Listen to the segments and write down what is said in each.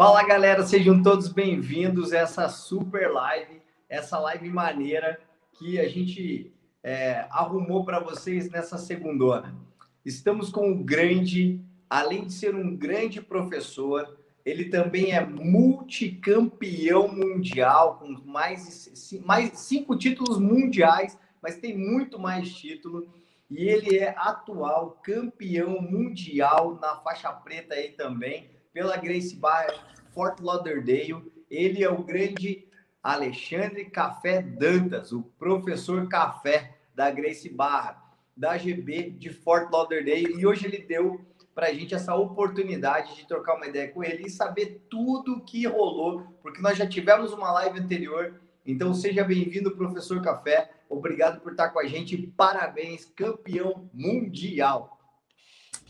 Fala galera, sejam todos bem-vindos a essa super live, essa live maneira que a gente é, arrumou para vocês nessa segundona. Estamos com um grande, além de ser um grande professor, ele também é multicampeão mundial, com mais, mais cinco títulos mundiais, mas tem muito mais título. E ele é atual campeão mundial na faixa preta aí também pela Grace Bar Fort Lauderdale. Ele é o grande Alexandre Café Dantas, o professor Café da Grace Barra, da GB de Fort Lauderdale. E hoje ele deu para a gente essa oportunidade de trocar uma ideia com ele e saber tudo o que rolou, porque nós já tivemos uma live anterior. Então seja bem-vindo, professor Café. Obrigado por estar com a gente. Parabéns, campeão mundial.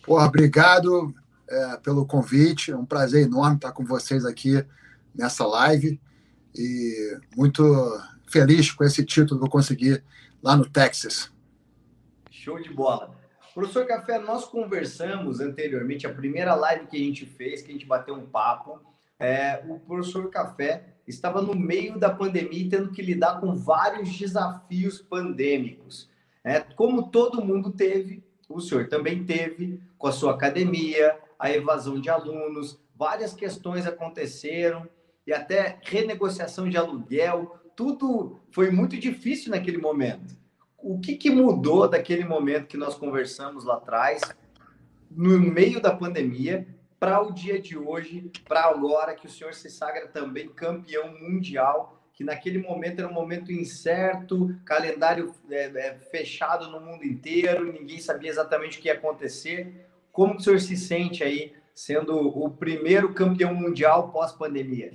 Porra, obrigado é, pelo convite. É um prazer enorme estar com vocês aqui nessa live. E muito feliz com esse título que eu consegui lá no Texas. Show de bola. Professor Café, nós conversamos anteriormente, a primeira live que a gente fez, que a gente bateu um papo, é, o professor Café estava no meio da pandemia tendo que lidar com vários desafios pandêmicos. É, como todo mundo teve, o senhor também teve, com a sua academia, a evasão de alunos, várias questões aconteceram e até renegociação de aluguel, tudo foi muito difícil naquele momento. O que, que mudou daquele momento que nós conversamos lá atrás, no meio da pandemia, para o dia de hoje, para agora que o senhor se sagra também campeão mundial, que naquele momento era um momento incerto, calendário é, é, fechado no mundo inteiro, ninguém sabia exatamente o que ia acontecer. Como o senhor se sente aí sendo o primeiro campeão mundial pós-pandemia?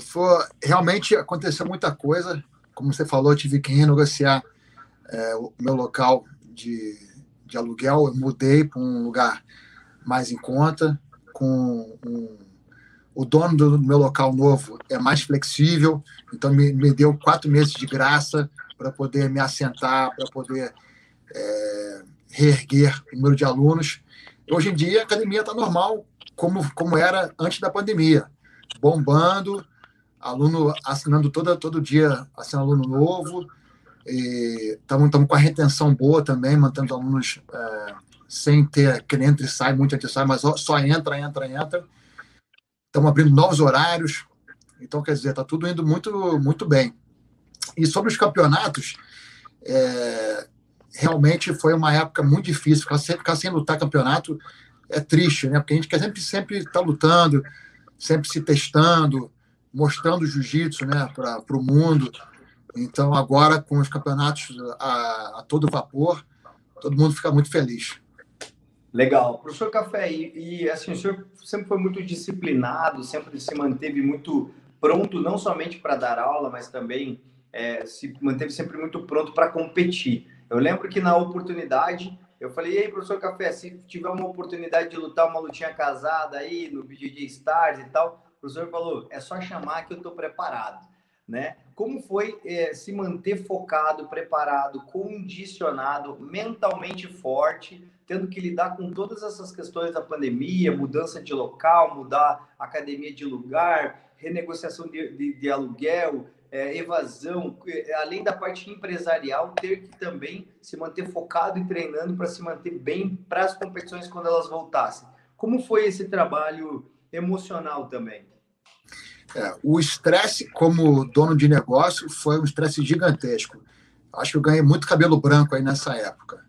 Foi, realmente aconteceu muita coisa. Como você falou, tive que renegociar é, o meu local de, de aluguel. Eu mudei para um lugar mais em conta, com um, o dono do meu local novo é mais flexível, então me, me deu quatro meses de graça para poder me assentar, para poder é, reerguer o número de alunos. Hoje em dia, a academia está normal, como, como era antes da pandemia, bombando, aluno assinando todo, todo dia, assinando aluno novo, estamos com a retenção boa também, mantendo alunos é, sem ter aquele entra e sai, muito e sai, mas só entra, entra, entra. Estamos abrindo novos horários, então, quer dizer, está tudo indo muito, muito bem. E sobre os campeonatos, é, realmente foi uma época muito difícil. Ficar ficar sem lutar campeonato é triste, né? Porque a gente quer sempre sempre estar tá lutando, sempre se testando, mostrando jiu-jitsu, né, para o mundo. Então agora com os campeonatos a, a, todo vapor, todo mundo fica muito feliz. Legal, professor Café, e, e assim o senhor sempre foi muito disciplinado, sempre se manteve muito pronto, não somente para dar aula, mas também é, se manteve sempre muito pronto para competir. Eu lembro que na oportunidade, eu falei, aí, professor Café, se tiver uma oportunidade de lutar uma lutinha casada aí no BJJ Stars e tal, o professor falou, é só chamar que eu estou preparado, né? Como foi é, se manter focado, preparado, condicionado, mentalmente forte, tendo que lidar com todas essas questões da pandemia, mudança de local, mudar academia de lugar, renegociação de, de, de aluguel, é, evasão, é, além da parte empresarial, ter que também se manter focado e treinando para se manter bem para as competições quando elas voltassem. Como foi esse trabalho emocional também? É, o estresse, como dono de negócio, foi um estresse gigantesco. Acho que eu ganhei muito cabelo branco aí nessa época.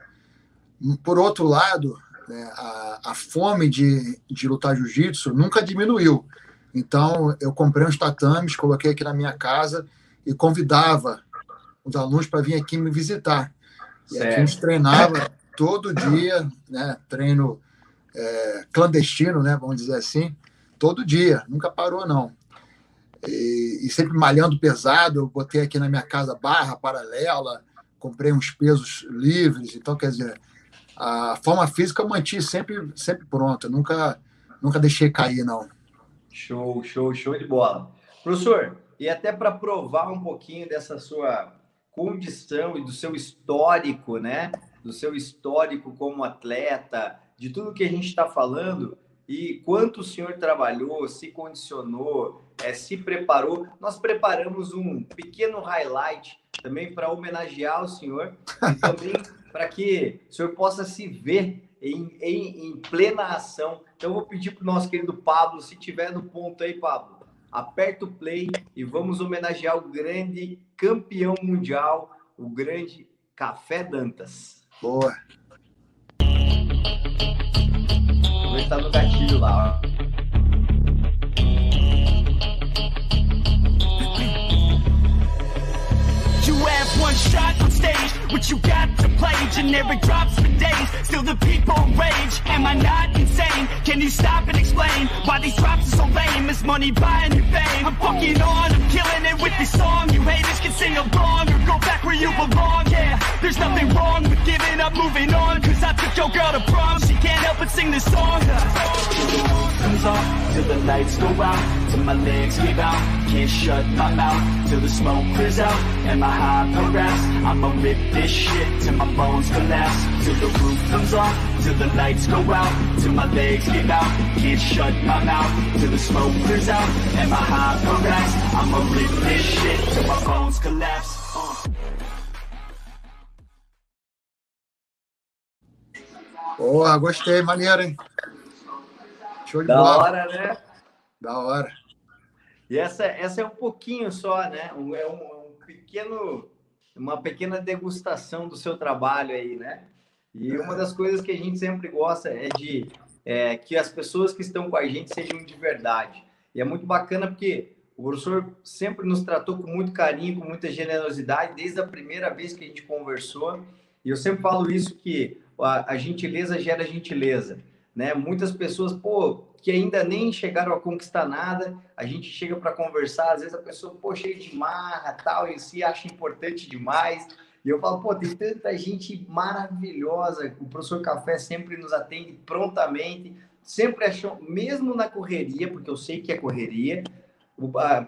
Por outro lado, né, a, a, fome de, de lutar jiu-jitsu nunca diminuiu. Então, eu comprei uns tatames, coloquei aqui na minha casa e convidava os alunos para vir aqui me visitar. E aqui a gente treinava todo dia, né, treino é, clandestino, né, vamos dizer assim, todo dia, nunca parou não. E, e, sempre malhando pesado, eu botei aqui na minha casa barra paralela, comprei uns pesos livres, então quer dizer, a forma física eu mantive sempre, sempre pronta, nunca, nunca deixei cair não. Show, show, show de bola. Professor, e até para provar um pouquinho dessa sua condição e do seu histórico, né? Do seu histórico como atleta, de tudo que a gente está falando, e, quanto o senhor trabalhou, se condicionou, é, se preparou. Nós preparamos um pequeno highlight também para homenagear o senhor e também para que o senhor possa se ver em, em, em plena ação. Então, eu vou pedir para o nosso querido Pablo, se tiver no ponto aí, Pablo, aperta o play e vamos homenagear o grande campeão mundial, o grande Café Dantas. Boa. Vou estar no gatilho lá, ó. Have one shot on stage, what you got to play. Generic drops for days, still the people rage. Am I not insane? Can you stop and explain why these drops are so lame? Is money buying you fame? I'm fucking on, I'm killing it with this song. You haters can sing along or go back where you belong. Yeah, there's nothing wrong with giving up, moving on. Cause I took your girl to prom, she can't help but sing this song. Comes off till the lights go out, till my legs give out. Can't shut my mouth till the smoke clears out. And my high progress, I'ma rip this shit till my bones collapse. Till the roof comes off, till the lights go out, till my legs give out. Can't shut my mouth till the smoke clears out. And my high progress, I'ma rip this shit till my bones collapse. Uh. Porra, gostei, maneiro, hein? Show de Da bola. hora, né? Da hora. E essa, essa é um pouquinho só, né? Um- é um, um pequeno, uma pequena degustação do seu trabalho aí, né? E uma das coisas que a gente sempre gosta é de é, que as pessoas que estão com a gente sejam de verdade. E é muito bacana porque o professor sempre nos tratou com muito carinho, com muita generosidade, desde a primeira vez que a gente conversou. E eu sempre falo isso que a, a gentileza gera gentileza, né? Muitas pessoas, pô, que ainda nem chegaram a conquistar nada, a gente chega para conversar, às vezes a pessoa, pô, cheia de marra, tal, e se acha importante demais. E eu falo, pô, tem tanta gente maravilhosa, o professor Café sempre nos atende prontamente, sempre achou, mesmo na correria, porque eu sei que é correria,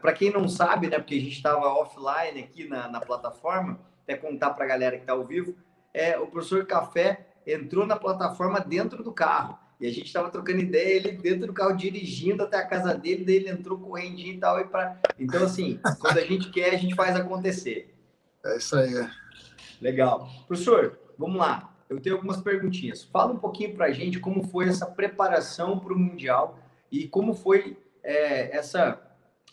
para quem não sabe, né, porque a gente estava offline aqui na, na plataforma, até contar para a galera que está ao vivo, é, o professor Café entrou na plataforma dentro do carro. E a gente estava trocando ideia, ele dentro do carro dirigindo até a casa dele, daí ele entrou correndinho e tal. E pra... Então, assim, quando a gente quer, a gente faz acontecer. É isso aí. Legal. Professor, vamos lá. Eu tenho algumas perguntinhas. Fala um pouquinho para a gente como foi essa preparação para o Mundial e como foi é, essa.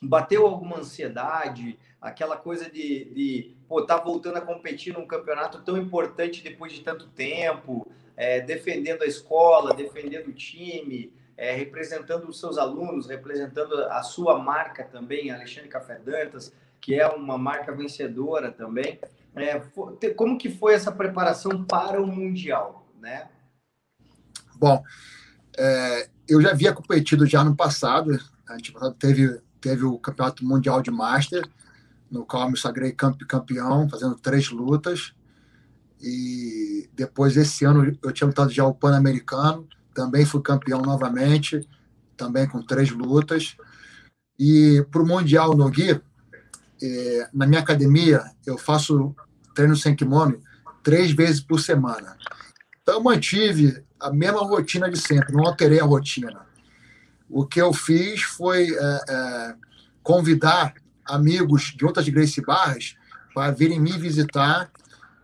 Bateu alguma ansiedade, aquela coisa de, de pô, tá voltando a competir num campeonato tão importante depois de tanto tempo, é, defendendo a escola, defendendo o time, é, representando os seus alunos, representando a sua marca também, Alexandre Café Dantas, que é uma marca vencedora também. É, como que foi essa preparação para o Mundial, né? Bom, é, eu já havia competido já no passado, a gente teve, teve o Campeonato Mundial de Master, no qual eu me sagrei campeão, fazendo três lutas. E depois, esse ano, eu tinha lutado já o Pan-Americano, também fui campeão novamente, também com três lutas. E para o Mundial no Gui, é, na minha academia, eu faço treino sem kimono três vezes por semana. Então, eu mantive a mesma rotina de sempre, não alterei a rotina. O que eu fiz foi é, é, convidar amigos de outras Gracie Barras para virem me visitar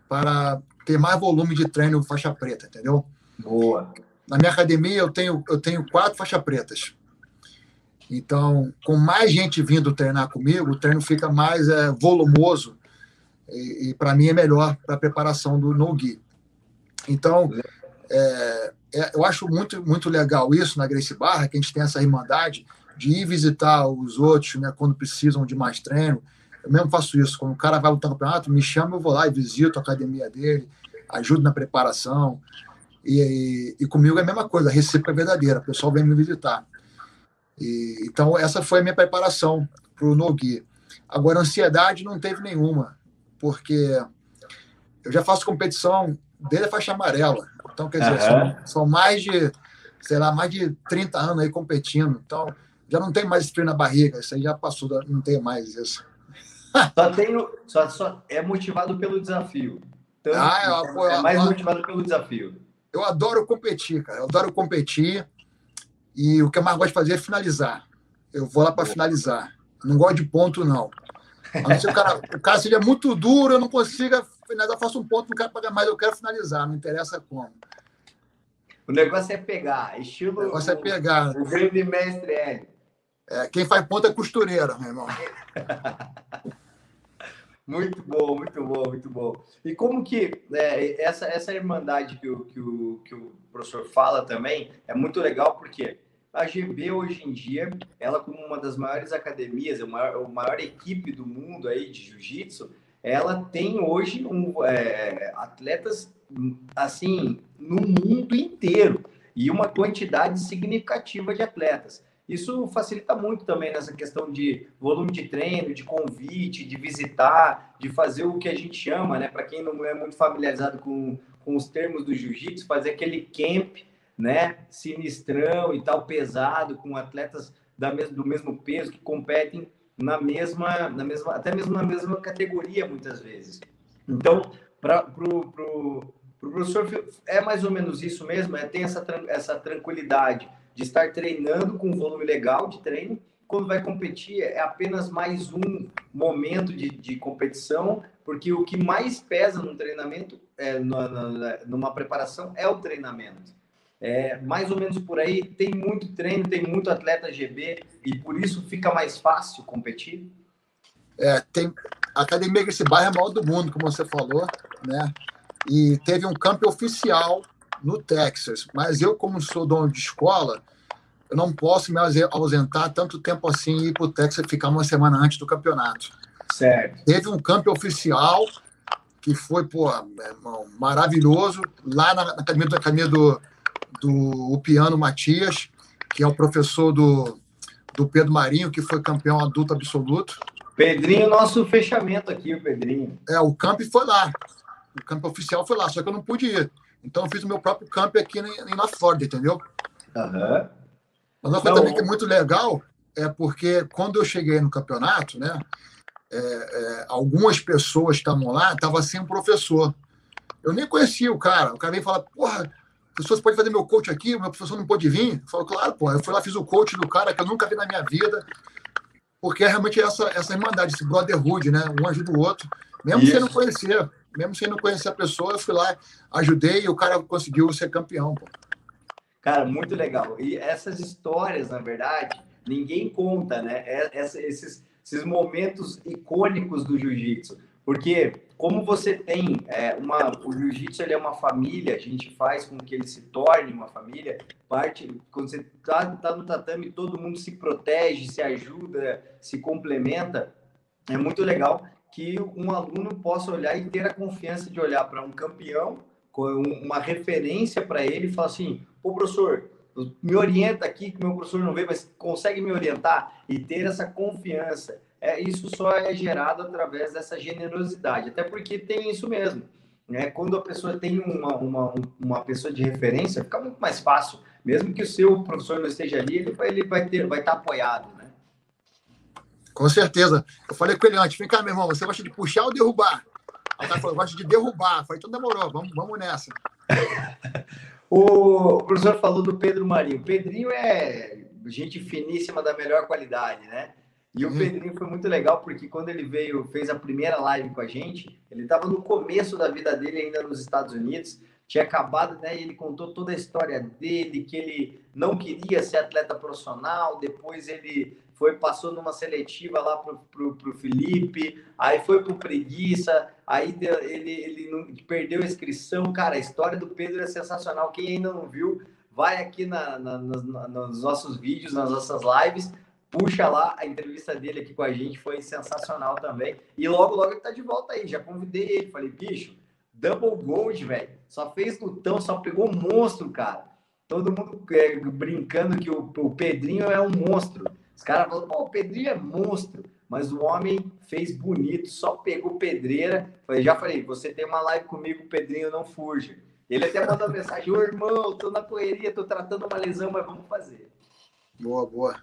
para ter mais volume de treino faixa preta, entendeu? Boa. Na minha academia eu tenho eu tenho quatro faixas pretas. Então, com mais gente vindo treinar comigo, o treino fica mais é, volumoso e, e para mim é melhor para a preparação do no gui. Então, é, é, eu acho muito muito legal isso na Gracie Barra, que a gente tem essa irmandade de ir visitar os outros, né, quando precisam de mais treino. Eu mesmo faço isso. Quando o cara vai lutar no campeonato, me chama, eu vou lá e visito a academia dele, ajudo na preparação. E, e, e comigo é a mesma coisa, a recíproca é verdadeira. O pessoal vem me visitar. E, então, essa foi a minha preparação para o Nogui. Agora, ansiedade não teve nenhuma, porque eu já faço competição desde a faixa amarela. Então, quer dizer, uhum. são, são mais de, sei lá, mais de 30 anos aí competindo. Então, já não tem mais frio na barriga, isso aí já passou, não tem mais isso. Só, tenho, só, só é motivado pelo desafio. Então, ah, eu, é mais eu, motivado pelo desafio. Eu adoro competir, cara. Eu adoro competir. E o que eu mais gosto de fazer é finalizar. Eu vou lá para finalizar. Não gosto de ponto, não. A não ser o cara, o cara seja muito duro, eu não consiga finalizar, faço um ponto, não quero pagar mais, eu quero finalizar, não interessa como. O negócio é pegar, estilo. O negócio é pegar. O grande mestre é. é quem faz ponto é costureira, meu irmão. muito bom, muito bom, muito bom. E como que é, essa, essa irmandade que o, que, o, que o professor fala também é muito legal, porque a GB hoje em dia, ela como uma das maiores academias, a maior, a maior equipe do mundo aí de jiu-jitsu, ela tem hoje um, é, atletas assim no mundo inteiro e uma quantidade significativa de atletas. Isso facilita muito também nessa questão de volume de treino, de convite, de visitar, de fazer o que a gente chama, né? Para quem não é muito familiarizado com, com os termos do jiu-jitsu, fazer aquele camp, né? Sinistrão e tal, pesado, com atletas da mes do mesmo peso que competem na mesma, na mesma, até mesmo na mesma categoria muitas vezes. Então, para pro, pro, pro professor é mais ou menos isso mesmo, é tem essa essa tranquilidade de estar treinando com um volume legal de treino. Quando vai competir é apenas mais um momento de, de competição, porque o que mais pesa no treinamento, é, na, na, numa preparação, é o treinamento. É, mais ou menos por aí, tem muito treino, tem muito atleta GB e por isso fica mais fácil competir? É, tem, a academia desse bairro é a maior do mundo, como você falou, né? E teve um campo oficial no Texas, mas eu, como sou dono de escola, eu não posso me ausentar tanto tempo assim e ir para o Texas ficar uma semana antes do campeonato. Certo. Teve um campo oficial que foi pô, maravilhoso lá na, na academia, na academia do, do o Piano Matias, que é o professor do, do Pedro Marinho, que foi campeão adulto absoluto. Pedrinho, nosso fechamento aqui, o Pedrinho. É, o camp foi lá. O camp oficial foi lá, só que eu não pude ir. Então eu fiz o meu próprio camp aqui na Flórida, entendeu? Uhum. Mas uma coisa também que é muito legal é porque quando eu cheguei no campeonato, né, é, é, algumas pessoas estavam lá, estavam sem um professor. Eu nem conhecia o cara. O cara veio falar, porra, pessoas pode fazer meu coach aqui, o meu professor não pôde vir. Eu falo, claro, pô. Eu fui lá, fiz o coach do cara que eu nunca vi na minha vida. Porque é realmente essa, essa irmandade, esse brotherhood, né? Um ajuda o outro. Mesmo Isso. sem não conhecer, mesmo sem não conhecer a pessoa, eu fui lá, ajudei e o cara conseguiu ser campeão, pô. Cara, muito legal. E essas histórias, na verdade, ninguém conta, né? É, esses, esses momentos icônicos do jiu-jitsu. Porque como você tem é, uma, o jiu-jitsu ele é uma família, a gente faz com que ele se torne uma família. Parte quando você tá, tá no tatame, todo mundo se protege, se ajuda, se complementa. É muito legal que um aluno possa olhar e ter a confiança de olhar para um campeão, uma referência para ele e falar assim: "Pô, professor, me orienta aqui que meu professor não vê, mas consegue me orientar e ter essa confiança é, isso só é gerado através dessa generosidade, até porque tem isso mesmo. Né? Quando a pessoa tem uma, uma, uma pessoa de referência, fica muito mais fácil. Mesmo que o seu professor não esteja ali, ele vai, ele vai, ter, vai estar apoiado. Com certeza. Eu falei com ele antes, vem cá, meu irmão, você gosta de puxar ou derrubar? Aí o cara falou, gosta de derrubar. Eu falei, então demorou, vamos, vamos nessa. o professor falou do Pedro Marinho. O Pedrinho é gente finíssima da melhor qualidade, né? E o uhum. Pedrinho foi muito legal porque quando ele veio, fez a primeira live com a gente, ele estava no começo da vida dele ainda nos Estados Unidos, tinha acabado, né? E ele contou toda a história dele, que ele não queria ser atleta profissional, depois ele foi passou numa seletiva lá pro, pro, pro Felipe, aí foi pro Preguiça, aí ele, ele não, perdeu a inscrição. Cara, a história do Pedro é sensacional. Quem ainda não viu, vai aqui na, na, na, nos nossos vídeos, nas nossas lives, puxa lá a entrevista dele aqui com a gente, foi sensacional também. E logo, logo ele tá de volta aí. Já convidei ele, falei, bicho, double gold, velho. Só fez lutão, só pegou monstro, cara. Todo mundo é, brincando que o, o, Pedrinho é um monstro. Os caras falam, pô, o Pedrinho é monstro. Mas o homem fez bonito, só pegou pedreira. Falei, já falei, você tem uma live comigo, Pedrinho não fuja. Ele até mandou mensagem, ô irmão, tô na correria, tô tratando uma lesão, mas vamos fazer. Boa, boa.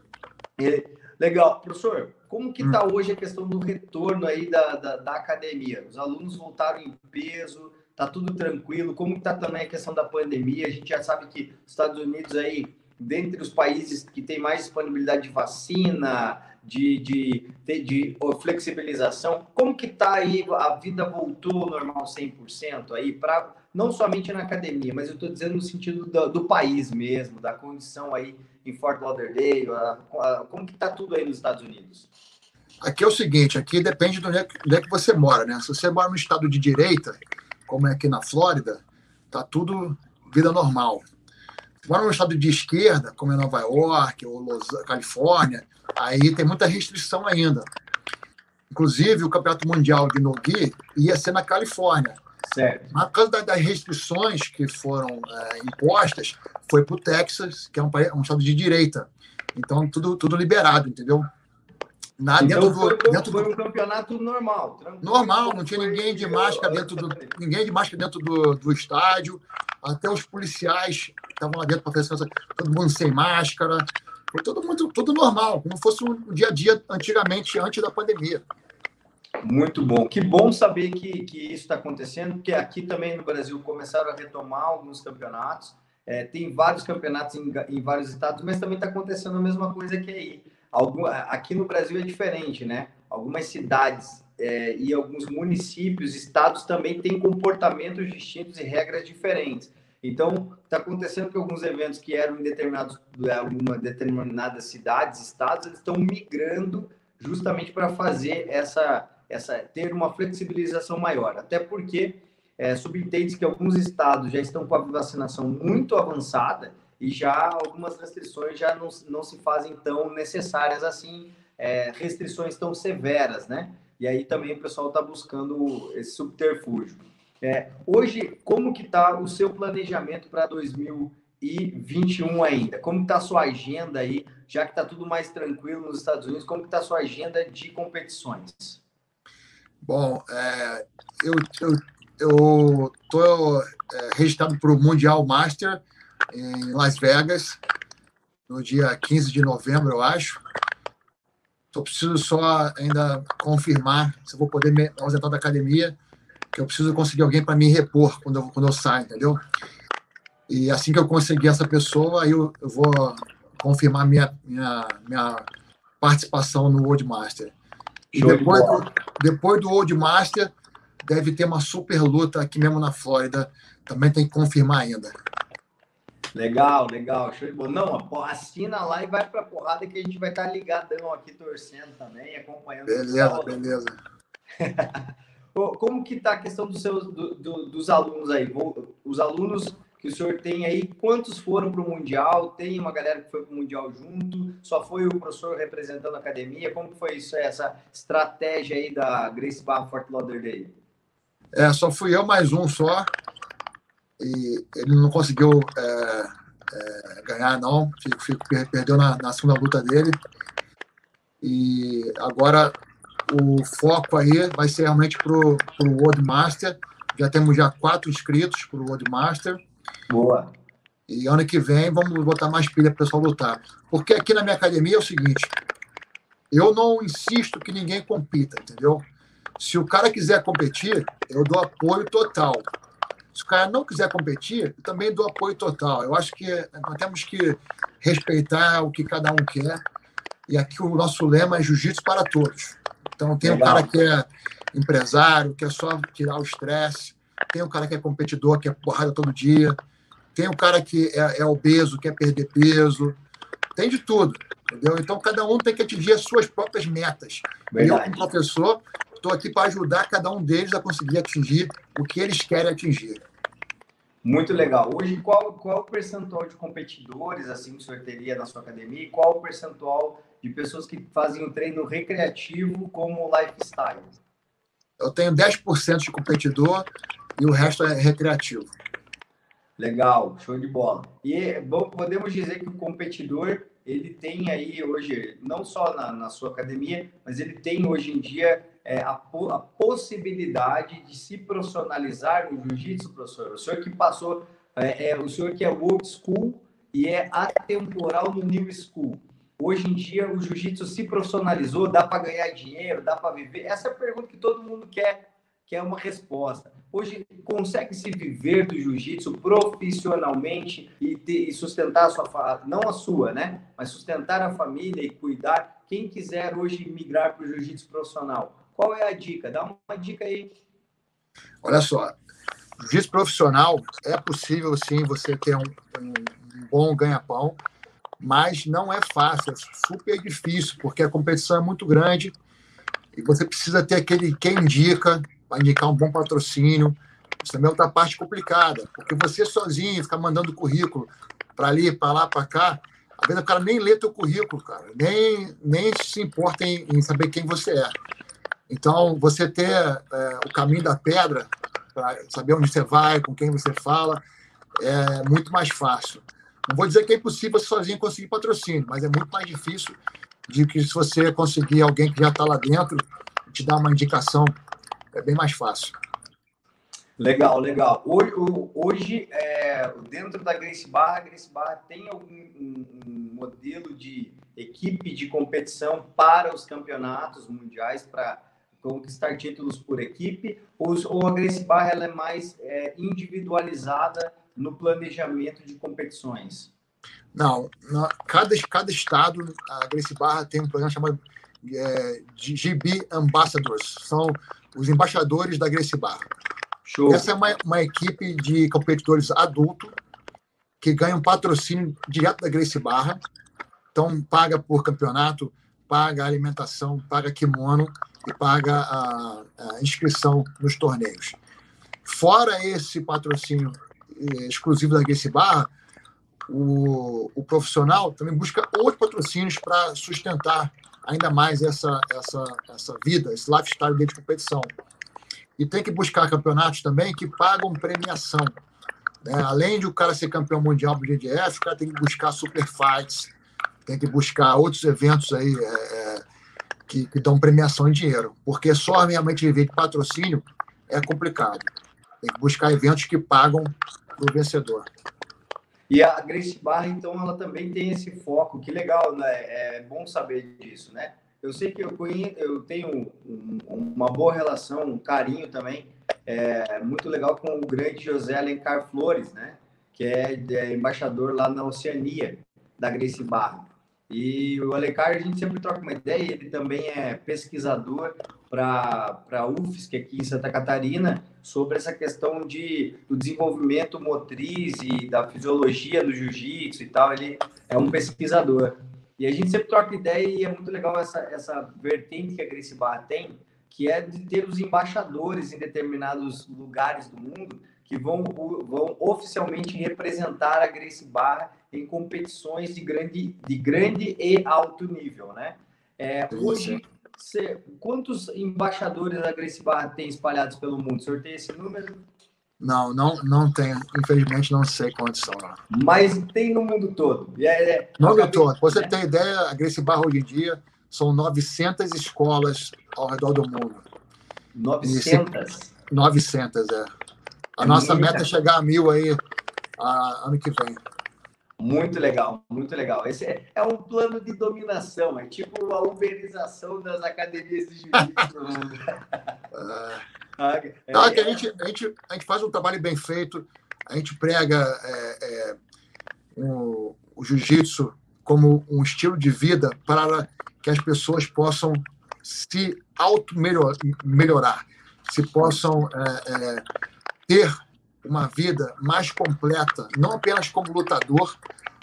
Legal. Professor, como que está hum. hoje a questão do retorno aí da, da, da, academia? Os alunos voltaram em peso, tá tudo tranquilo? Como está também a questão da pandemia? A gente já sabe que os Estados Unidos aí dentre os países que têm mais disponibilidade de vacina, de, de, de, de flexibilização. Como que está aí? A vida voltou ao normal 100% aí, pra, não somente na academia, mas eu estou dizendo no sentido do, do, país mesmo, da condição aí em Fort Lauderdale, a, a, como que está tudo aí nos Estados Unidos? Aqui é o seguinte, aqui depende do onde é que você mora, né? Se você mora no estado de direita, como é aqui na Flórida, tá tudo vida normal. Se mora no estado de esquerda, como é Nova York ou Los, Califórnia, aí tem muita restrição ainda. Inclusive, o Campeonato Mundial de Nogi ia ser na Califórnia. Certo. Mas por causa das restrições que foram é, impostas, foi para o Texas, que é um, um estado de direita. Então, tudo, tudo liberado, entendeu? Na, então dentro foi, do, dentro foi do... um campeonato normal. Normal, não tinha ninguém de máscara dentro do ninguém de máscara dentro do, do estádio. Até os policiais estavam lá dentro para fazer todo mundo sem máscara. Foi todo mundo tudo normal, como fosse um dia a dia antigamente, antes da pandemia. Muito bom. Que bom saber que, que isso está acontecendo, porque aqui também no Brasil começaram a retomar alguns campeonatos. É, tem vários campeonatos em, em vários estados, mas também está acontecendo a mesma coisa que aí Algum, aqui no Brasil é diferente, né? Algumas cidades é, e alguns municípios, estados também têm comportamentos distintos e regras diferentes. Então, está acontecendo que alguns eventos que eram em determinados, é, alguma determinadas cidades, estados, eles estão migrando justamente para fazer essa, essa, ter uma flexibilização maior. Até porque é, subentende que alguns estados já estão com a vacinação muito avançada e já algumas restrições já não, não se fazem tão necessárias assim, é, restrições tão severas, né? E aí também o pessoal está buscando esse subterfúgio. É, hoje, como que está o seu planejamento para 2021 ainda? Como está a sua agenda aí, já que está tudo mais tranquilo nos Estados Unidos, como está a sua agenda de competições? Bom, é, eu estou é, registrado para o Mundial Master em Las Vegas, no dia 15 de novembro, eu acho. Só preciso só ainda confirmar se eu vou poder me ausentar da academia, que eu preciso conseguir alguém para me repor quando eu, quando eu saio, entendeu? E assim que eu conseguir essa pessoa, aí eu, eu vou confirmar minha, minha, minha participação no World Master. E depois do, depois do World Master, deve ter uma super luta aqui mesmo na Flórida. Também tem que confirmar ainda. Legal, legal, show de bola. Não, assina lá e vai pra porrada que a gente vai estar tá ligadão aqui, torcendo também, acompanhando. Beleza, beleza. Como que tá a questão dos seus, do, do, dos alunos aí? Os alunos que o senhor tem aí, quantos foram para o Mundial? Tem uma galera que foi para o Mundial junto? Só foi o professor representando a academia? Como que foi isso, essa estratégia aí da Grace Bar Fort Lauderdale? É, só fui eu mais um só e ele não conseguiu é, é, ganhar, não. Fico, fico, perdeu na, na, segunda luta dele. E agora o foco aí vai ser realmente para o World Master. Já temos já quatro inscritos para o World Master. Boa. E ano que vem vamos botar mais pilha para o pessoal lutar. Porque aqui na minha academia é o seguinte: eu não insisto que ninguém compita, entendeu? Se o cara quiser competir, eu dou apoio total. Se o cara não quiser competir, eu também dou apoio total. Eu acho que nós temos que respeitar o que cada um quer. E aqui o nosso lema é jiu-jitsu para todos. Então, tem Legal. um cara que é empresário, que é só tirar o estresse. Tem um cara que é competidor, que é porrada todo dia. Tem um cara que é, é obeso, quer perder peso. Tem de tudo, entendeu? Então, cada um tem que atingir as suas próprias metas. Verdade. Eu, como professor, estou aqui para ajudar cada um deles a conseguir atingir o que eles querem atingir. Muito legal. Hoje, qual, qual o percentual de competidores assim que o senhor teria na sua academia e qual o percentual de pessoas que fazem o treino recreativo como lifestyle? Eu tenho 10% de competidor e o resto é recreativo. Legal, show de bola. E bom, podemos dizer que o competidor ele tem aí hoje, não só na, na sua academia, mas ele tem hoje em dia é, a, a, possibilidade de se profissionalizar no jiu-jitsu, professor? O senhor que passou, é, é, o senhor que é old school e é atemporal no new school. Hoje em dia, o jiu-jitsu se profissionalizou, dá para ganhar dinheiro, dá para viver? Essa é a pergunta que todo mundo quer, quer uma resposta. Hoje consegue se viver do jiu-jitsu profissionalmente e, ter, e sustentar a sua não a sua, né? Mas sustentar a família e cuidar. Quem quiser hoje migrar para o jiu-jitsu profissional, qual é a dica? Dá uma dica aí. Olha só, jiu-jitsu profissional é possível sim você ter um, um, bom ganha-pão, mas não é fácil, é super difícil, porque a competição é muito grande e você precisa ter aquele quem indica, para indicar um bom patrocínio. Isso também é outra parte complicada, porque você sozinho ficar mandando currículo para ali, para lá, para cá, às vezes o cara nem lê teu currículo, cara, nem, nem se importa em, em saber quem você é. Então, você ter é, o caminho da pedra, para saber onde você vai, com quem você fala, é muito mais fácil. Não vou dizer que é impossível você sozinho conseguir patrocínio, mas é muito mais difícil de que se você conseguir alguém que já está lá dentro, te dar uma indicação é bem mais fácil. Legal, legal. Hoje, hoje é, dentro da Grace Barra, a Grace Barra tem algum um, um modelo de equipe de competição para os campeonatos mundiais, para conquistar títulos por equipe, ou, ou a Grace Barra ela é mais é, individualizada no planejamento de competições? Não, na, cada, cada estado, a Grace Barra tem um programa chamado é, de GB Ambassadors. São os embaixadores da Gracie Barra. Show. Essa é uma, uma equipe de competidores adultos que ganham patrocínio direto da Gracie Barra. Então, paga por campeonato, paga alimentação, paga kimono e paga a, a inscrição nos torneios. Fora esse patrocínio eh, exclusivo da Gracie Barra, o, o profissional também busca outros patrocínios para sustentar ainda mais essa, essa, essa vida, esse lifestyle dele de competição. E tem que buscar campeonatos também que pagam premiação. Né? Além de o cara ser campeão mundial do GDF, o cara tem que buscar super fights, tem que buscar outros eventos aí é, é, que, que, dão premiação em dinheiro. Porque só realmente viver de patrocínio é complicado. Tem que buscar eventos que pagam para o vencedor. E a Grace Barra, então, ela também tem esse foco. Que legal, né? É bom saber disso, né? Eu sei que eu, eu tenho um, uma boa relação, um carinho também, é, muito legal com o grande José Alencar Flores, né? Que é, é embaixador lá na Oceania, da Grace Barra. E o Alencar, a gente sempre troca uma ideia, ele também é pesquisador para a UFSC aqui em Santa Catarina sobre essa questão de, do desenvolvimento motriz e da fisiologia do jiu-jitsu e tal. Ele é um pesquisador. E a gente sempre troca ideia e é muito legal essa, essa vertente que a Grace Barra tem, que é de ter os embaixadores em determinados lugares do mundo que vão, vão oficialmente representar a Grace Barra em competições de grande, de grande e alto nível, né? É, hoje, cê, quantos embaixadores da Grace Barra tem espalhados pelo mundo? Tem esse número? Não, não, não tenho. Infelizmente, não sei quantos são. Mas tem no mundo todo. É, é, no mundo todo. Você né? tem ideia, a Grace Barra hoje em dia são 900 escolas ao redor do mundo. 900? 900, é. A é nossa meta é chegar a mil aí a, ano que vem. Muito legal, muito legal. Esse é, é, um plano de dominação, é tipo a uberização das academias de jiu-jitsu. ah, é, que a, gente, a, gente, a gente faz um trabalho bem feito, a gente prega é, é, um, o jiu-jitsu como um estilo de vida para que as pessoas possam se auto-melhorar, se possam é, é, ter uma vida mais completa, não apenas como lutador,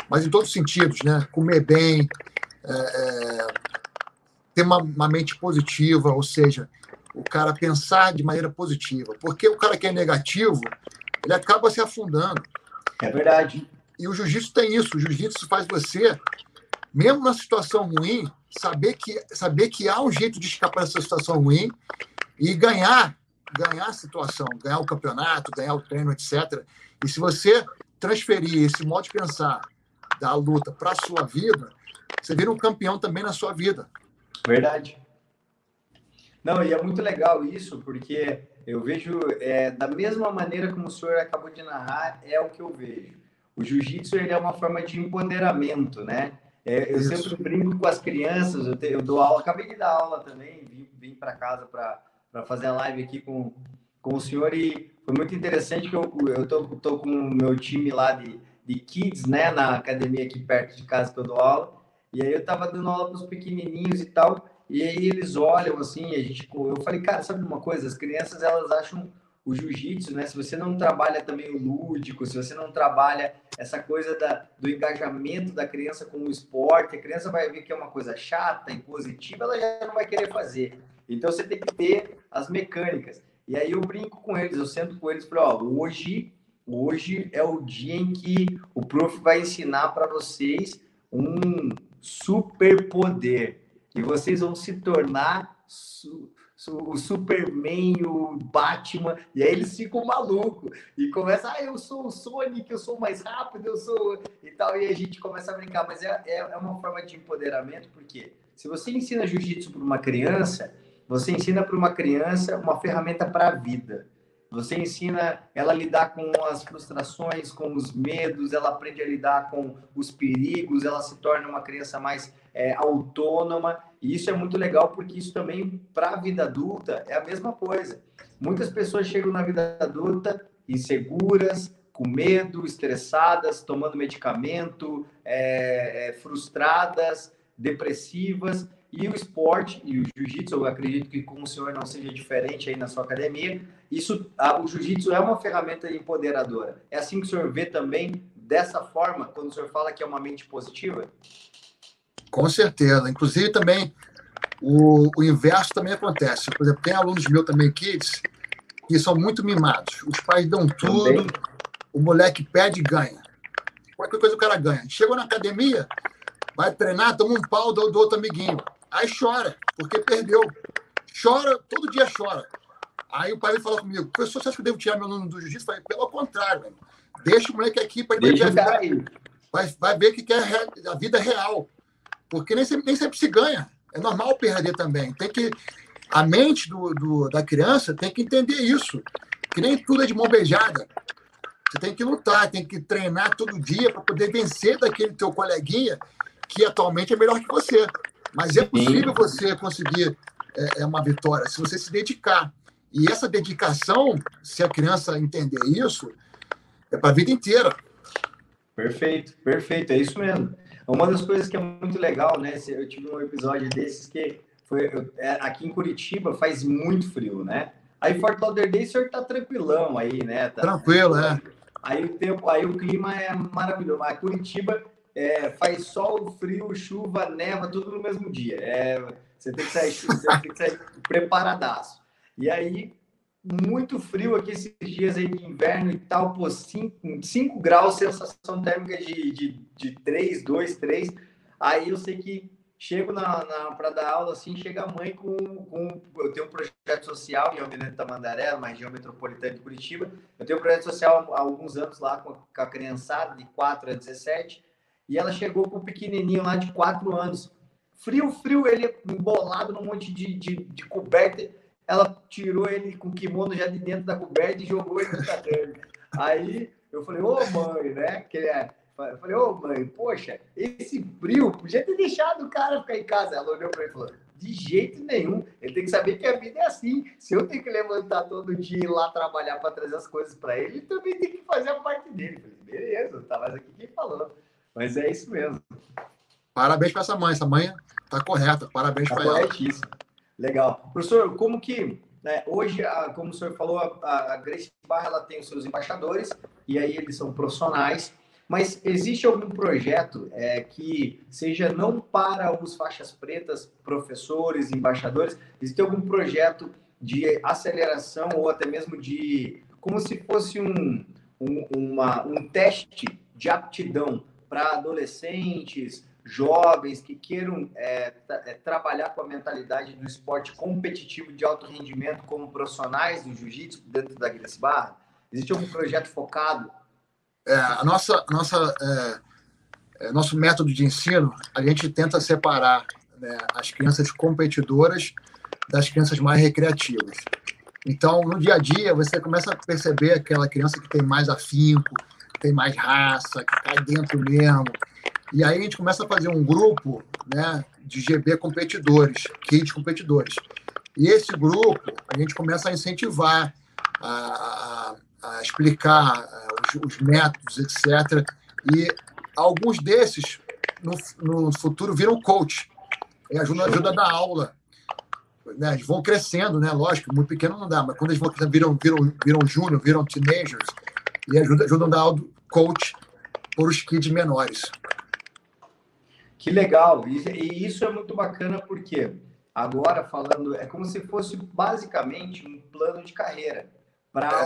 mas em todos os sentidos, né? Comer bem, é, é, ter uma, uma, mente positiva, ou seja, o cara pensar de maneira positiva. Porque o cara que é negativo, ele acaba se afundando. É verdade. E o jiu-jitsu tem isso. O jiu-jitsu faz você, mesmo na situação ruim, saber que, saber que há um jeito de escapar dessa situação ruim e ganhar ganhar a situação, ganhar o campeonato, ganhar o treino, etc. E se você transferir esse modo de pensar da luta para a sua vida, você vira um campeão também na sua vida. Verdade. Não, e é muito legal isso, porque eu vejo é, da mesma maneira como o senhor acabou de narrar, é o que eu vejo. O jiu-jitsu é uma forma de empoderamento, né? É, eu isso. sempre brinco com as crianças, eu, te, eu, dou aula, acabei de dar aula também, vim, vim para casa para para fazer a live aqui com, com o senhor. E foi muito interessante que eu, eu tô, tô com o meu time lá de, de kids, né, na academia aqui perto de casa que eu dou aula, e aí eu tava dando aula para os pequenininhos e tal, e aí eles olham assim, a gente, eu falei, cara, sabe uma coisa? As crianças, elas acham o jiu-jitsu, né? Se você não trabalha também o lúdico, se você não trabalha essa coisa da, do engajamento da criança com o esporte, a criança vai ver que é uma coisa chata, impositiva, ela já não vai querer fazer. Então você tem que ter as mecânicas. E aí eu brinco com eles, eu sento com eles e falo, ó, hoje, hoje é o dia em que o prof vai ensinar para vocês um superpoder e vocês vão se tornar su o Superman, o Batman, e aí eles ficam malucos e começa, ah, eu sou o Sonic, eu sou mais rápido, eu sou e tal, e a gente começa a brincar, mas é, é, é uma forma de empoderamento, porque se você ensina jiu-jitsu para uma criança, você ensina para uma criança uma ferramenta para a vida. Você ensina ela a lidar com as frustrações, com os medos, ela aprende a lidar com os perigos, ela se torna uma criança mais é, autônoma. E isso é muito legal porque isso também, para a vida adulta, é a mesma coisa. Muitas pessoas chegam na vida adulta inseguras, com medo, estressadas, tomando medicamento, é, é, frustradas, depressivas. E o esporte e o jiu-jitsu, eu acredito que com o senhor não seja diferente aí na sua academia, isso, a, o jiu-jitsu é uma ferramenta empoderadora. É assim que o senhor vê também, dessa forma, quando o senhor fala que é uma mente positiva? Com certeza. Inclusive também o, o inverso também acontece. Por exemplo, tem alunos meus também, kids, que são muito mimados. Os pais dão tudo, também. o moleque pede e ganha. Qualquer coisa o cara ganha. Chegou na academia, vai treinar, toma um pau do, do outro amiguinho. Aí chora, porque perdeu. Chora, todo dia chora. Aí o pai fala comigo, professor, você acha que eu devo tirar meu aluno do jiu-jitsu? Falei, pelo contrário, deixa o moleque aqui para ele vai, vai ver que é a vida real. Porque nem sempre, nem sempre se ganha. É normal perder também. Tem que. A mente do, do, da criança tem que entender isso. Que nem tudo é de mão beijada. Você tem que lutar, tem que treinar todo dia para poder vencer daquele teu coleguinha que atualmente é melhor que você. Mas é possível você conseguir é, é, uma vitória se você se dedicar. E essa dedicação, se a criança entender isso, é para a vida inteira. Perfeito, perfeito, é isso mesmo. Uma das coisas que é muito legal, né? Eu tive um episódio desses que foi é, aqui em Curitiba faz muito frio, né? Aí Fort Lauderdale o senhor tá tranquilão aí, né? Tá, Tranquilo, é. Aí o tempo, aí o clima é maravilhoso. Mas Curitiba é, faz sol, frio, chuva, neva, tudo no mesmo dia. É, você tem que sair, você tem que sair preparadaço. E aí, muito frio aqui esses dias aí de inverno e tal, pô, 5 graus, sensação térmica de, de, de 3, 2, 3. Aí eu sei que chego na, na para dar aula, assim, chega a mãe com, com. Eu tenho um projeto social em Almirante Tamandaré, uma região metropolitana de Curitiba. Eu tenho um projeto social há alguns anos lá com a, com a criançada, de 4 a 17 e ela chegou com um pequenininho lá de quatro anos. Frio, frio, ele embolado num monte de, de, de coberta. Ela tirou ele com o kimono já de dentro da coberta e jogou ele no tatame. Aí eu falei, ô mãe, né? Que é. Eu falei, ô mãe, poxa, esse frio, podia ter deixado o cara ficar em casa. Ela olhou para ele e falou, de jeito nenhum. Ele tem que saber que a vida é assim. Se eu tenho que levantar todo dia e ir lá trabalhar para trazer as coisas para ele, ele também tem que fazer a parte dele. Eu falei, beleza, tá mais aqui quem falou. Mas é isso mesmo. Parabéns para essa mãe. Essa mãe está correta. Parabéns tá para ela. Legal. Professor, como que né, hoje, a, como o senhor falou, a, a Grace Barra ela tem os seus embaixadores e aí eles são profissionais. Mas existe algum projeto é, que seja não para os faixas pretas, professores, embaixadores? Existe algum projeto de aceleração ou até mesmo de como se fosse um, um, uma, um teste de aptidão para adolescentes, jovens que queiram é, é, trabalhar com a mentalidade do esporte competitivo de alto rendimento como profissionais do jiu-jitsu dentro da Grace Barra? Existe algum projeto focado? É, a nossa, nossa, é, é, nosso método de ensino, a gente tenta separar né, as crianças competidoras das crianças mais recreativas. Então, no dia a dia, você começa a perceber aquela criança que tem mais afinco, tem mais raça, que cai dentro mesmo. E aí a gente começa a fazer um grupo né, de GB competidores, kit competidores. E esse grupo, a gente começa a incentivar a, a, a explicar os, os, métodos, etc. E alguns desses, no, no futuro, viram coach. E ajuda, ajuda a dar aula. Né? Eles vão crescendo, né? Lógico, muito pequeno não dá, mas quando eles vão viram, viram, viram júnior, viram teenagers, e ajudam, ajudam a dar aula coach por os kids menores. Que legal! E isso é muito bacana porque agora falando, é como se fosse basicamente um plano de carreira para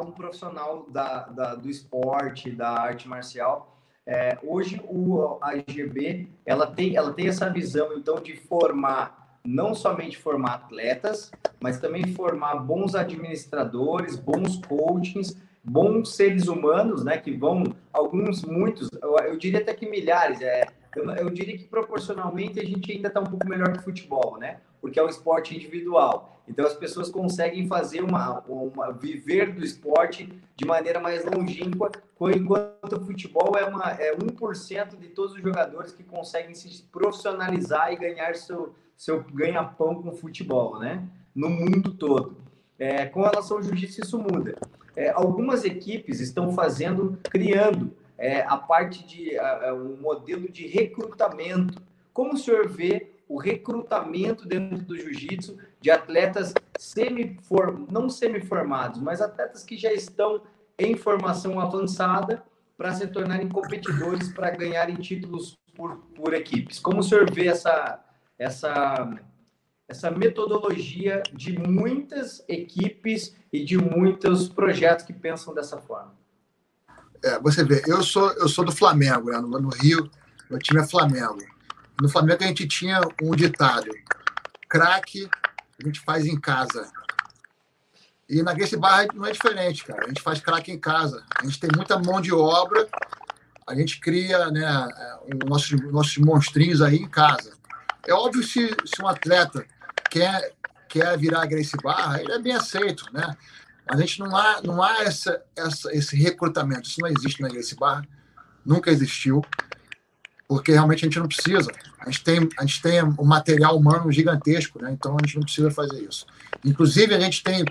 um, um profissional da, da, do esporte, da arte marcial. É, hoje o a IGB ela tem, ela tem essa visão então de formar não somente formar atletas, mas também formar bons administradores, bons coachings, bons seres humanos, né? Que vão alguns, muitos, eu, eu diria até que milhares, é, eu, eu diria que proporcionalmente a gente ainda está um pouco melhor que futebol, né? Porque é um esporte individual. Então as pessoas conseguem fazer uma, uma viver do esporte de maneira mais longínqua, enquanto o futebol é, uma, é 1% de todos os jogadores que conseguem se profissionalizar e ganhar seu, seu ganha-pão com o futebol, né? No mundo todo. É, com relação ao jiu-jitsu, isso muda. É, algumas equipes estão fazendo, criando é, a parte de a, um modelo de recrutamento. Como o senhor vê o recrutamento dentro do jiu-jitsu de atletas semi não semi-formados, mas atletas que já estão em formação avançada para se tornarem competidores para ganharem títulos por, por equipes. Como o senhor vê essa, essa, essa metodologia de muitas equipes e de muitos projetos que pensam dessa forma? É, você vê, eu sou, eu sou do Flamengo, né? no, no Rio, meu time é Flamengo. No Flamengo a gente tinha um ditado: craque a gente faz em casa. E na Grace Barra não é diferente, cara. A gente faz craque em casa. A gente tem muita mão de obra, a gente cria né, nossos, nossos monstrinhos aí em casa. É óbvio se, se um atleta quer, quer virar Grace Barra, ele é bem aceito, né? A gente não há, não há essa, essa, esse recrutamento. Isso não existe na Grace Barra, nunca existiu, porque realmente a gente não precisa. A gente tem, a gente tem um material humano gigantesco, né? então a gente não precisa fazer isso. Inclusive, a gente tem,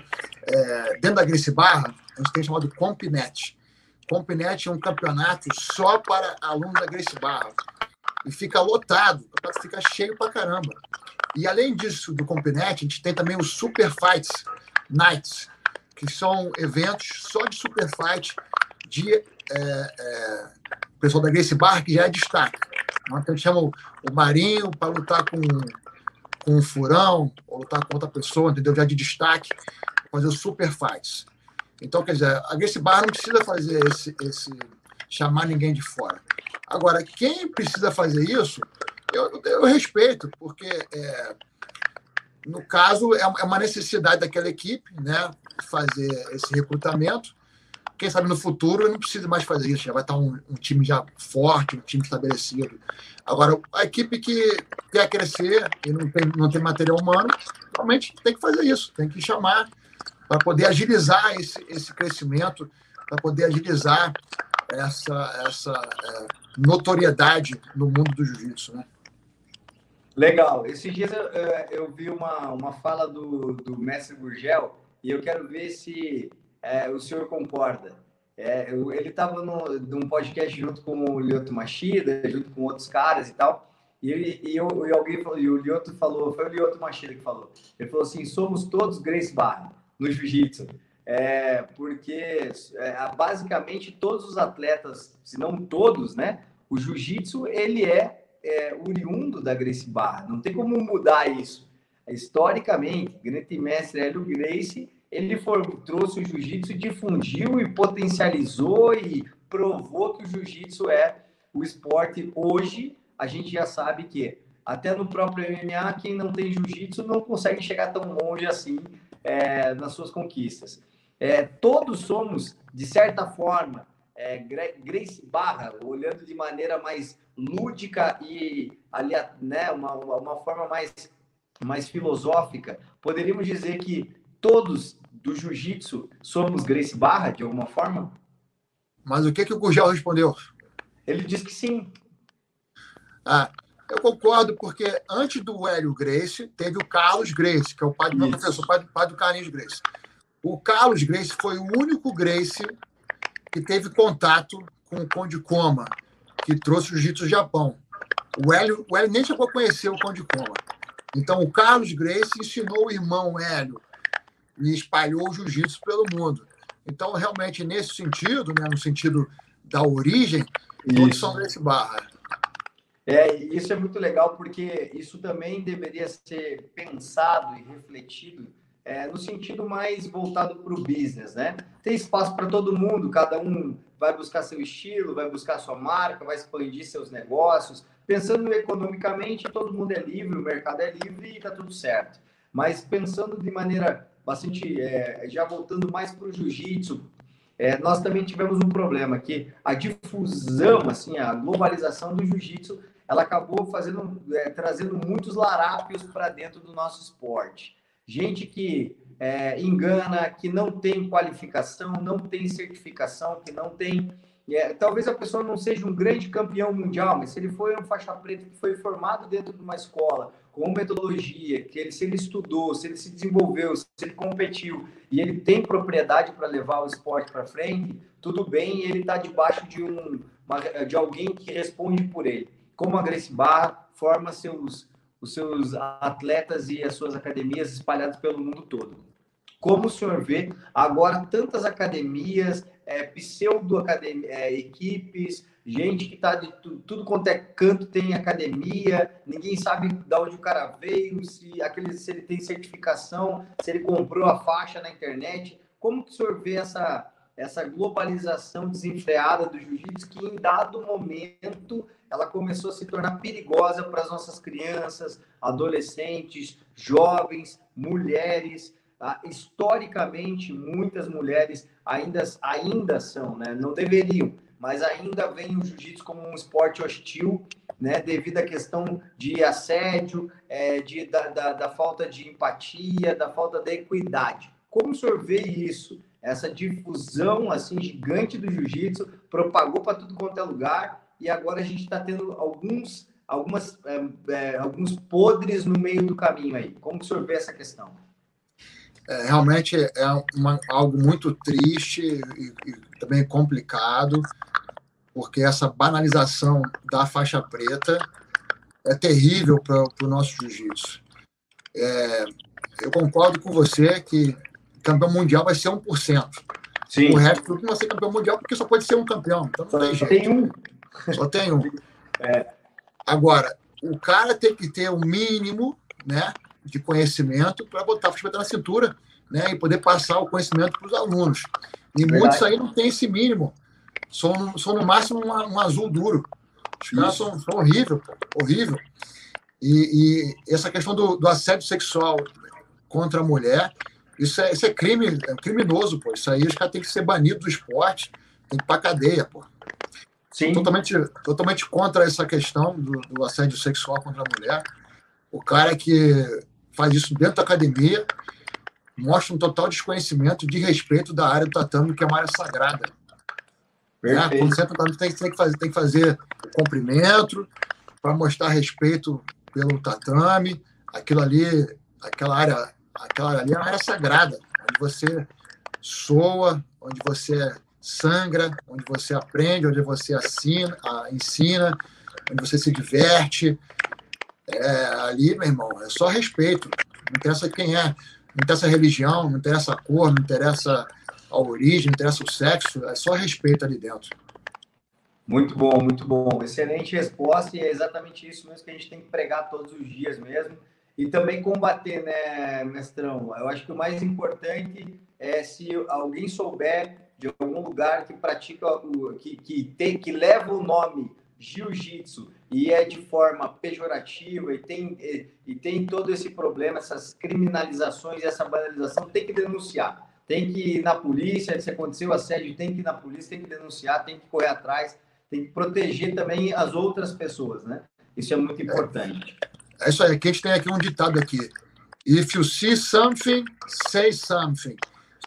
é, dentro da Grace Barra, a gente tem chamado Compinet. Compinet é um campeonato só para alunos da Grace Barra. E fica lotado, fica cheio pra caramba. E além disso, do Compinet, a gente tem também os Super Fights Nights, que são eventos só de super fight de é, é, pessoal da Grace Bar, que já é destaque. Então, a gente chama o, o Marinho para lutar com, com furão, ou lutar com outra pessoa, entendeu? Já de destaque, fazer os super fights. Então, quer dizer, a Grace Bar não precisa fazer esse, esse chamar ninguém de fora. Agora, quem precisa fazer isso, eu, eu respeito, porque é, no caso é, é uma necessidade daquela equipe, né? fazer esse recrutamento. Quem sabe no futuro não precisa mais fazer isso, já vai estar um, um, time já forte, um time estabelecido. Agora, a equipe que quer crescer e não tem, não tem material humano, realmente tem que fazer isso, tem que chamar para poder agilizar esse, esse crescimento, para poder agilizar essa, essa é, notoriedade no mundo do jiu-jitsu, né? Legal. Esses dias eu, eu vi uma, uma fala do, do mestre Gurgel e eu quero ver se é, o senhor concorda. É, eu, ele estava num podcast junto com o Lioto Machida, junto com outros caras e tal, e, ele, e, eu, e alguém falou, e o Lioto falou, foi o Lioto Machida que falou, ele falou assim, somos todos Grace Barra no jiu-jitsu, é, porque é, basicamente todos os atletas, se não todos, né, o jiu-jitsu ele é, é oriundo da Grace Barra, não tem como mudar isso. Historicamente, grande mestre Hélio Gracie, ele for, trouxe o jiu-jitsu, difundiu e potencializou e provou que o jiu-jitsu é o esporte. Hoje, a gente já sabe que até no próprio MMA, quem não tem jiu-jitsu não consegue chegar tão longe assim é, nas suas conquistas. É, todos somos, de certa forma, é, Grace Barra, olhando de maneira mais lúdica e ali, né, uma, uma forma mais mais filosófica, poderíamos dizer que todos do jiu-jitsu somos Grace Barra, de alguma forma? Mas o que, que o Gurgel respondeu? Ele disse que sim. Ah, eu concordo, porque antes do Hélio Grace, teve o Carlos Grace, que é o pai do meu professor, pai, pai do Carlinhos Grace. O Carlos Grace foi o único Grace que teve contato com o Conde Koma, que trouxe o jiu-jitsu do Japão. O Hélio, o Hélio nem chegou a conhecer o Conde Koma. Então, o Carlos Grace ensinou o irmão Hélio e espalhou o jiu-jitsu pelo mundo. Então, realmente, nesse sentido, né, no sentido da origem, todos são Grace Barra. É, isso é muito legal porque isso também deveria ser pensado e refletido é, no sentido mais voltado para o business, né? Tem espaço para todo mundo, cada um vai buscar seu estilo, vai buscar sua marca, vai expandir seus negócios. Pensando economicamente, todo mundo é livre, o mercado é livre e está tudo certo. Mas pensando de maneira bastante, é, já voltando mais para o jiu-jitsu, é, nós também tivemos um problema que a difusão, assim, a globalização do jiu-jitsu, ela acabou fazendo, é, trazendo muitos larápios para dentro do nosso esporte gente que é, engana, que não tem qualificação, não tem certificação, que não tem. É, talvez a pessoa não seja um grande campeão mundial, mas se ele foi um faixa preta que foi formado dentro de uma escola, com metodologia, que ele, se ele estudou, se ele se desenvolveu, se ele competiu e ele tem propriedade para levar o esporte para frente, tudo bem, ele está debaixo de, um, de alguém que responde por ele. Como a Grace Barra forma seus os seus atletas e as suas academias espalhadas pelo mundo todo. Como o senhor vê agora tantas academias, é, pseudo-equipes, é, equipes, gente que está de tudo, tudo quanto é canto tem academia, ninguém sabe de onde o cara veio, se, aquele, se ele tem certificação, se ele comprou a faixa na internet. Como que o senhor vê essa, essa globalização desenfreada do jiu-jitsu que em dado momento ela começou a se tornar perigosa para as nossas crianças, adolescentes, jovens, mulheres. Ah, historicamente, muitas mulheres ainda, ainda são, né? não deveriam, mas ainda veem o jiu-jitsu como um esporte hostil, né? devido à questão de assédio, é, de, da, da, da falta de empatia, da falta de equidade. Como o senhor vê isso? essa difusão assim gigante do jiu-jitsu propagou para tudo quanto é lugar e agora a gente está tendo alguns algumas é, é, alguns podres no meio do caminho aí. Como o senhor vê essa questão? É, realmente é uma, algo muito triste e, e, também complicado, porque essa banalização da faixa preta é terrível para o nosso jiu-jitsu. É, eu concordo com você que campeão mundial vai ser 1%. Sim. O resto tudo vai ser campeão mundial porque só pode ser um campeão. Então não só tem jeito. Tem um. Só tem um. É. Agora, o cara tem que ter o um mínimo né, de conhecimento para botar a faixa na cintura né, e poder passar o conhecimento para os alunos. E Verdade. muitos aí não têm esse mínimo. São, são no máximo um, um azul duro. Os caras são, são horrível, horrível. E, e, essa questão do, do assédio sexual contra a mulher, isso é, isso é crime, é criminoso, pô. Isso aí os caras têm que ser banidos do esporte, tem que ir pra cadeia, pô. Sim. Totalmente, totalmente contra essa questão do, do, assédio sexual contra a mulher. O cara que faz isso dentro da academia mostra um total desconhecimento de respeito da área do tatame, que é uma área sagrada. É, quando você tá, tem, tem, que fazer, tem que fazer cumprimento para mostrar respeito pelo tatame. Aquilo ali, aquela área Aquela ali é uma área sagrada, onde você soa, onde você sangra, onde você aprende, onde você assina, ensina, onde você se diverte. É, ali, meu irmão, é só respeito. Não interessa quem é, não interessa a religião, não interessa a cor, não interessa a origem, não interessa o sexo, é só respeito ali dentro. Muito bom, muito bom. Excelente resposta e é exatamente isso mesmo que a gente tem que pregar todos os dias mesmo e também combater, né, mestrão? Eu acho que o mais importante é se alguém souber de algum lugar que pratica que, que tem que leva o nome jiu-jitsu e é de forma pejorativa e tem e, e tem todo esse problema, essas criminalizações, essa banalização, tem que denunciar. Tem que ir na polícia, se aconteceu assédio, tem que ir na polícia, tem que denunciar, tem que correr atrás, tem que proteger também as outras pessoas, né? Isso é muito importante. É isso aí. Que a gente tem aqui um ditado aqui. If you see something, say something.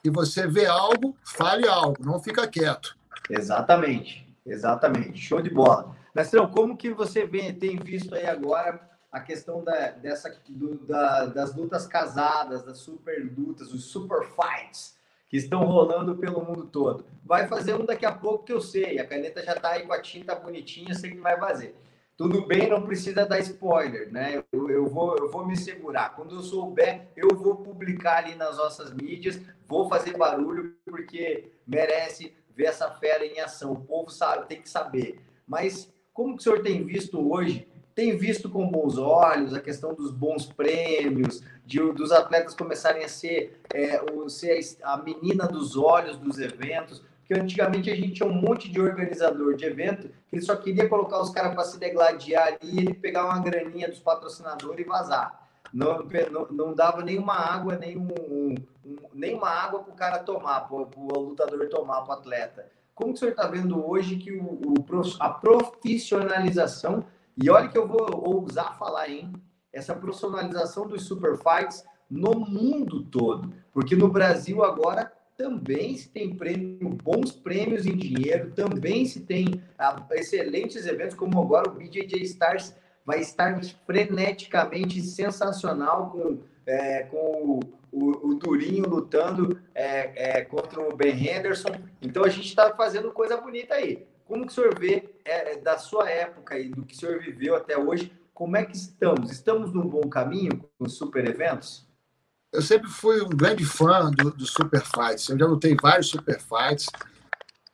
Se você vê algo, fale algo, não fica quieto. Exatamente, exatamente. Show de bola. Mestrão, como que você vem, tem visto aí agora a questão da, dessa, do, da, das lutas casadas, das super lutas, os super fights? que estão rolando pelo mundo todo. Vai fazer um daqui a pouco que eu sei. A caneta já está aí com a tinta bonitinha, sei que vai fazer. Tudo bem, não precisa dar spoiler, né? Eu, eu, vou, eu vou me segurar. Quando eu souber, eu vou publicar ali nas nossas mídias, vou fazer barulho, porque merece ver essa fera em ação. O povo sabe, tem que saber. Mas como que o senhor tem visto hoje? Tem visto com bons olhos a questão dos bons prêmios, de, dos atletas começarem a ser, é, o, ser a menina dos olhos dos eventos, porque antigamente a gente tinha um monte de organizador de evento que ele só queria colocar os caras para se degladiar e ele pegar uma graninha dos patrocinadores e vazar. Não, não, não dava nenhuma água, nem, um, um, nenhuma água para o cara tomar, para o lutador tomar, para o atleta. Como que o senhor está vendo hoje que o, o, a profissionalização, e olha que eu vou ousar falar, hein? Essa profissionalização dos super fights no mundo todo. Porque no Brasil agora também se tem prêmio, bons prêmios em dinheiro, também se tem ah, excelentes eventos, como agora o BJJ Stars vai estar freneticamente sensacional com, é, com o, o, o, Durinho lutando é, é, contra o Ben Henderson. Então a gente está fazendo coisa bonita aí. Como que o senhor vê é, da sua época e do que o senhor viveu até hoje? Como é que estamos? Estamos num bom caminho com os super eventos? Eu sempre fui um grande fã do, do Super Fights. Eu já lutei vários Super Fights.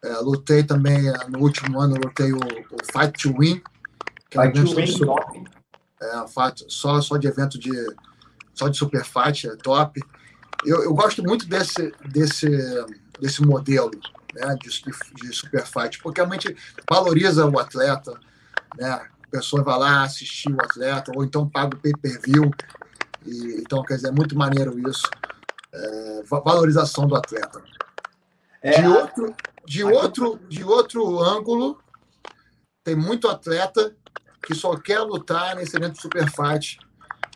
É, lutei também, no último ano, lutei o, o Fight to Win, que é um evento é, só, só de evento de só de super fight, é top. Eu, eu gosto muito desse, desse, desse modelo né, de, de super fight, porque realmente valoriza o atleta, né? A pessoa vai lá assistir o atleta, ou então paga o pay-per-view. E, então, quer dizer, é muito maneiro isso. É, valorização do atleta. É, de outro, de, outro, de outro ângulo, tem muito atleta que só quer lutar nesse evento de super fight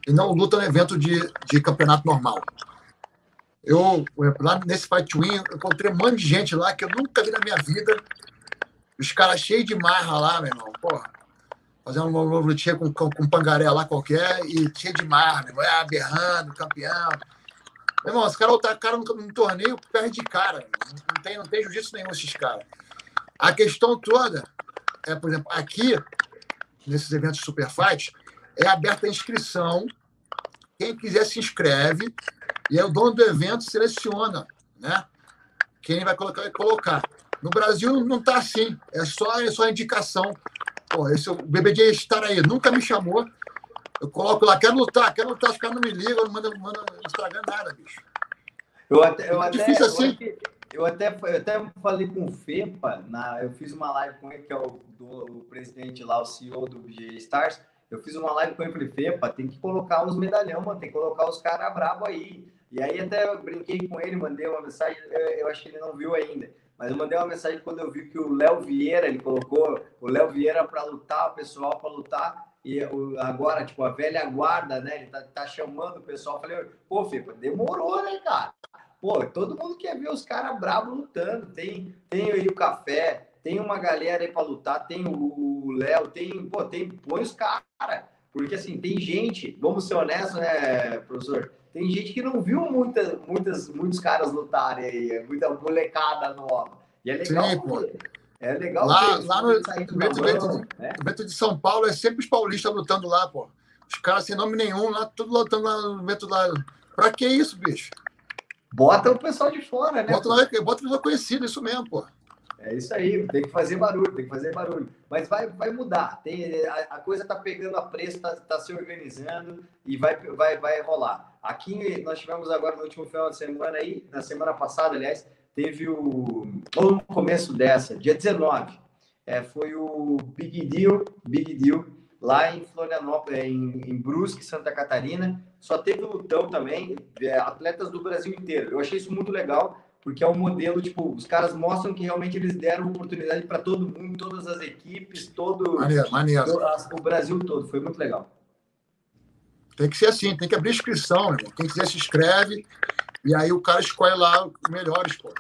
e não luta no evento de, de campeonato normal. Eu, lá nesse Fight Win, eu encontrei um monte de gente lá que eu nunca vi na minha vida. Os caras cheios de marra lá, meu irmão. Porra, fazendo uma lutinha com, com, com pangaré lá qualquer e cheio de marra, meu irmão. Ah, berrando, campeão. Meu irmão, os caras lutaram cara num, torneio perde de cara. Não tem, não tem jiu-jitsu nenhum esses caras. A questão toda é, por exemplo, aqui, nesses eventos Super Fight, é aberta a inscrição. Quem quiser se inscreve e é o dono do evento seleciona, né? Quem vai colocar, vai colocar. No Brasil não está assim, é só, é só indicação. Pô, esse, o BBJ estar aí nunca me chamou. Eu coloco lá, quero lutar, quero lutar, os caras não me ligam, não mandam, mandam Instagram nada, bicho. Eu até, eu é até, difícil assim. Eu até, eu até falei com o Fepa, na, eu fiz uma live com ele, que é o, do, o presidente lá, o CEO do BJ Stars. Eu fiz uma live com ele e falei, Fepa, tem que colocar os medalhão, mano, tem que colocar os caras brabo aí. E aí até eu brinquei com ele, mandei uma mensagem, eu, eu acho que ele não viu ainda, mas eu mandei uma mensagem quando eu vi que o Léo Vieira, ele colocou o Léo Vieira para lutar, o pessoal para lutar, e agora, tipo, a velha guarda, né, ele tá, tá chamando o pessoal, eu falei, pô, Fepa, demorou, né, cara? Pô, todo mundo quer ver os caras bravos lutando, tem, tem aí o Café, tem uma galera aí para lutar, tem o Léo, tem, pô, tem, põe os caras. Porque assim, tem gente, vamos ser honestos, né, professor? Tem gente que não viu muita, muitas, muitos caras lutarem aí, muita molecada nova. E é legal. Sim, pô. É legal. Lá, lá no evento, né? evento de São Paulo é sempre os paulistas lutando lá, pô. Os caras sem nome nenhum, lá, tudo lutando lá no evento lá. Pra que isso, bicho? Bota o pessoal de fora, né? Bota, bota o pessoal conhecido, isso mesmo, pô. É isso aí, tem que fazer barulho, tem que fazer barulho. Mas vai, vai mudar. Tem, a, a coisa está pegando a preço, está tá se organizando e vai, vai, vai rolar. Aqui nós tivemos agora no último final de semana aí, na semana passada, aliás, teve o. Ou no começo dessa, dia 19. É, foi o Big Deal, Big Deal, lá em Florianópolis, em, em Brusque, Santa Catarina. Só teve lutão também, é, atletas do Brasil inteiro. Eu achei isso muito legal porque é um modelo, tipo, os caras mostram que realmente eles deram oportunidade para todo mundo, todas as equipes, todo maneiro, maneiro. o Brasil todo. Foi muito legal. Tem que ser assim, tem que abrir inscrição, irmão. Quem quiser se inscreve e aí o cara escolhe lá os melhores, pô.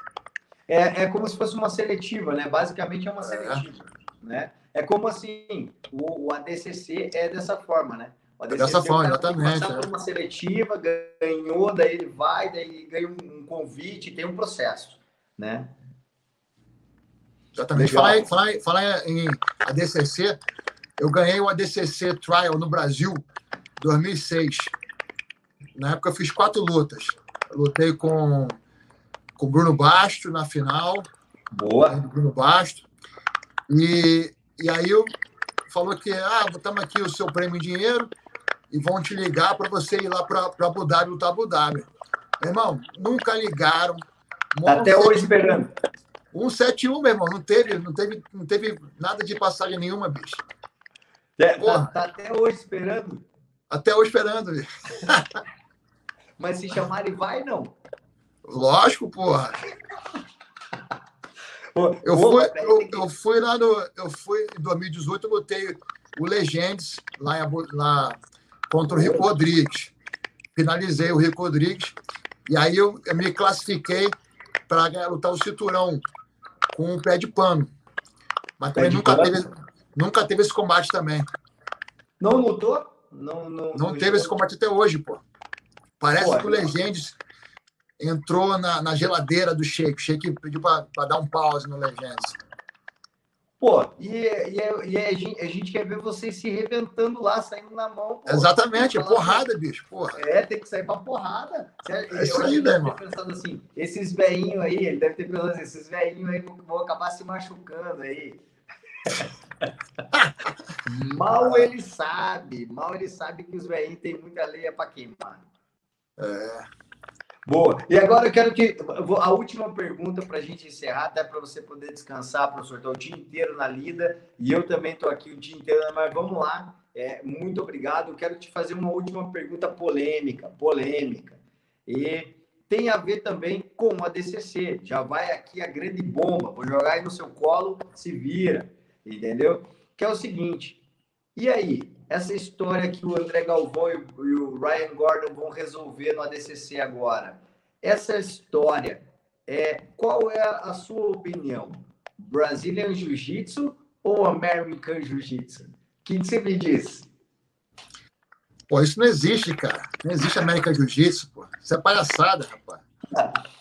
É, é como se fosse uma seletiva, né? Basicamente é uma é. seletiva, né? É como assim, o, o ADCC é dessa forma, né? ADCC, Dessa forma, exatamente. Passar por uma seletiva, ganhou, daí ele vai, daí ganha um convite, tem um processo, né? Exatamente. Falar, falar, falar em ADCC, eu ganhei o ADCC Trial no Brasil 2006. Na época eu fiz quatro lutas. Eu lutei com com Bruno Basto na final. Boa. Bruno Basto. E, e aí eu falou que ah, botamos aqui o seu prêmio em dinheiro e vão te ligar para você ir lá para Abu Dhabi lutar Abu Dhabi. Meu irmão, nunca ligaram. Tá até hoje esperando. 171, meu irmão, não teve, não teve, não teve nada de passagem nenhuma, bicho. É, tá, tá, até hoje esperando? Até hoje esperando. Mas se chamarem, vai não? Lógico, porra. Eu, fui, eu, eu, fui lá no. Eu fui em 2018, eu botei o Legends lá, em, lá contra o Rico Rodrigues. Finalizei o Rico Rodrigues. E aí eu, eu me classifiquei para lutar o cinturão com o pé de pano. Mas também nunca teve, nunca teve esse combate também. Não lutou? Não, não, não teve esse combate até hoje, pô. Parece pô, que o Legends entrou na, na geladeira do Sheik. O Sheik pediu para dar um pause no Legends. Pô, e, e, e a, gente, a, gente, quer ver vocês se reventando lá, saindo na mão. Pô. Exatamente, é porrada, bicho, porra. É, tem que sair pra porrada. É isso aí, né, irmão? pensando assim, esses velhinhos aí, ele deve ter pensado assim, esses velhinhos aí vão acabar se machucando aí. mal ele sabe, mal ele sabe que os velhinhos têm muita leia para queimar. É. Boa. E agora eu quero que. A última pergunta para a gente encerrar, até para você poder descansar, professor. Estou o dia inteiro na lida e eu também estou aqui o dia inteiro, mas vamos lá. É, muito obrigado. Eu quero te fazer uma última pergunta polêmica. Polêmica. E tem a ver também com a DCC. Já vai aqui a grande bomba. Vou jogar aí no seu colo, se vira. Entendeu? Que é o seguinte. E aí? Essa história que o André Galvão e o Ryan Gordon vão resolver no ADCC agora. Essa história, é, qual é a sua opinião? Brazilian Jiu-Jitsu ou American Jiu-Jitsu? O que, você me diz? Pô, isso não existe, cara. Não existe American Jiu-Jitsu, pô. Isso é palhaçada, rapaz.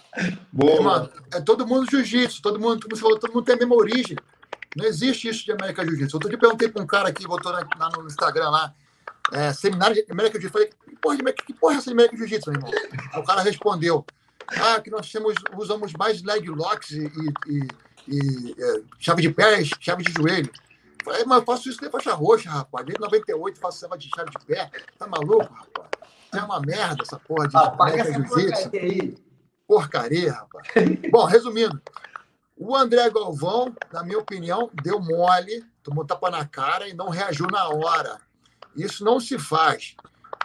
Boa. Mano, é todo mundo jiu-jitsu, todo mundo, como você falou, todo mundo tem a mesma origem. Não existe isso de América Jiu-Jitsu. Outro dia perguntei para um cara que botou lá no Instagram lá, é, seminário de América Jiu-Jitsu. Falei, que porra, que porra é essa de América Jiu-Jitsu, meu irmão? o cara respondeu, ah, que nós temos, usamos mais leg locks e, e, e é, chave de pé, chave de joelho. Falei, mas eu faço isso de faixa roxa, rapaz. Desde 98 faço essa de chave de pé. Tá maluco, rapaz? É uma merda essa porra de América Jiu-Jitsu. Porcaria, rapaz. Bom, resumindo, o André Galvão, na minha opinião, deu mole, tomou tapa na cara e não reagiu na hora. Isso não se faz.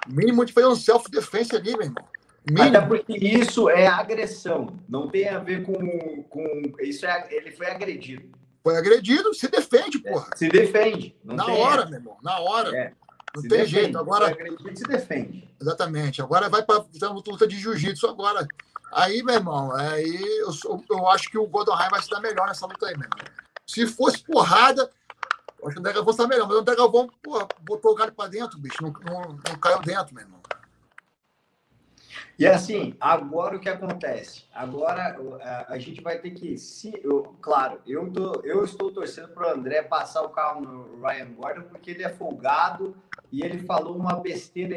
O mínimo de fazer um self-defense ali, meu irmão. Mínimo. Até porque isso é agressão. Não tem a ver com. com isso é, ele foi agredido. Foi agredido, se defende, é, porra. É, se defende. na hora, meu irmão. Na hora. É. Não se tem defende. jeito. Agora. Agredido, se defende. Exatamente. Agora vai para luta de jiu-jitsu agora. Aí, meu irmão, aí eu, eu acho que o Goldenheim vai se dar melhor nessa luta aí, meu irmão. Se fosse porrada, eu acho que o André Galvão está melhor. Mas o André Galvão, botou o galho para dentro, bicho. Não, não, não caiu dentro, meu irmão. E assim, agora o que acontece? Agora a, gente vai ter que. Se, eu, claro, eu, tô, eu estou torcendo para o André passar o carro no Ryan Gordon, porque ele é folgado e ele falou uma besteira,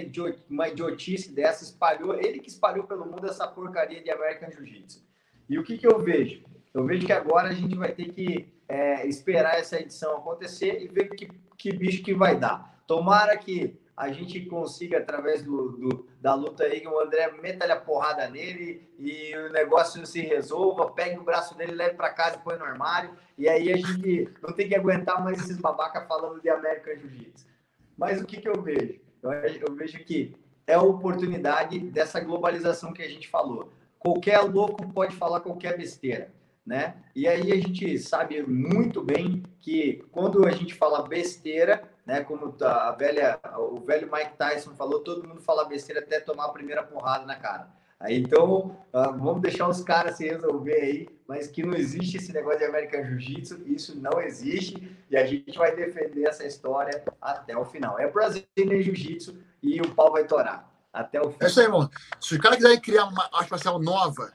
uma idiotice dessa, espalhou, ele que espalhou pelo mundo essa porcaria de American Jiu-Jitsu. E o que, que eu vejo? Eu vejo que agora a gente vai ter que é, esperar essa edição acontecer e ver que, que bicho que vai dar. Tomara que a gente consiga, através do, do, da luta aí, que o André meta a porrada nele e o negócio se resolva, pegue o braço dele, leve para casa e põe no armário. E aí a gente não tem que aguentar mais esses babacas falando de American Jiu-Jitsu. Mas o que, que eu vejo? Eu, eu vejo que é a oportunidade dessa globalização que a gente falou. Qualquer louco pode falar qualquer besteira, né? E aí a gente sabe muito bem que quando a gente fala besteira, né, como a velha, o velho Mike Tyson falou, todo mundo fala besteira até tomar a primeira porrada na cara. Então, uh, vamos deixar os caras se resolver aí, mas que não existe esse negócio de American Jiu-Jitsu, isso não existe, e a gente vai defender essa história até o final. É Brazilian Jiu-Jitsu e o pau vai torar até o final. É isso aí, irmão. Se os caras quiserem criar uma arte marcial nova,